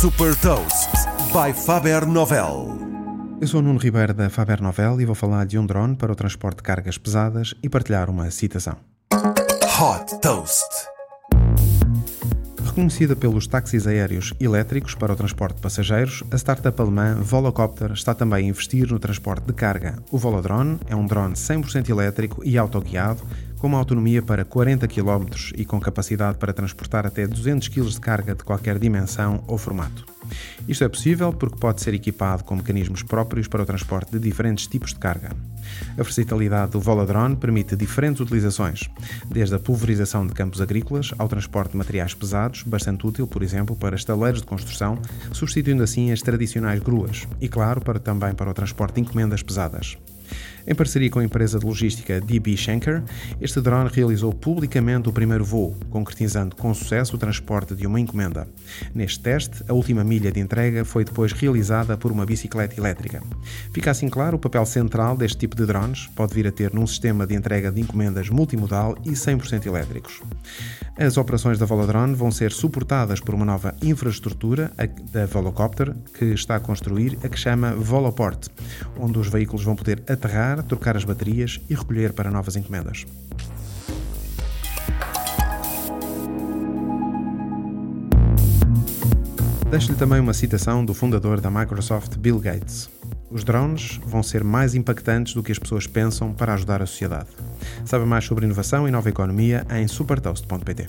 Super Toast by Faber Novel. Eu sou Nuno Ribeiro da Faber Novel e vou falar de um drone para o transporte de cargas pesadas e partilhar uma citação. Hot Toast. Reconhecida pelos táxis aéreos elétricos para o transporte de passageiros, a startup alemã Volocopter está também a investir no transporte de carga. O Volodrone é um drone 100% elétrico e autoguiado, com uma autonomia para 40 km e com capacidade para transportar até 200 kg de carga de qualquer dimensão ou formato. Isto é possível porque pode ser equipado com mecanismos próprios para o transporte de diferentes tipos de carga. A versatilidade do Voladrone permite diferentes utilizações, desde a pulverização de campos agrícolas ao transporte de materiais pesados, bastante útil, por exemplo, para estaleiros de construção, substituindo assim as tradicionais gruas, e claro, para, também para o transporte de encomendas pesadas. Em parceria com a empresa de logística DB Schenker, este drone realizou publicamente o primeiro voo, concretizando com sucesso o transporte de uma encomenda. Neste teste, a última milha de entrega foi depois realizada por uma bicicleta elétrica. Fica assim claro o papel central deste tipo de drones, pode vir a ter num sistema de entrega de encomendas multimodal e 100% elétricos. As operações da Volodrone vão ser suportadas por uma nova infraestrutura da Volocopter que está a construir a que chama Voloport, onde os veículos vão poder aterrar, trocar as baterias e recolher para novas encomendas. Deixo-lhe também uma citação do fundador da Microsoft, Bill Gates. Os drones vão ser mais impactantes do que as pessoas pensam para ajudar a sociedade. Saiba mais sobre inovação e nova economia em supertoast.pt.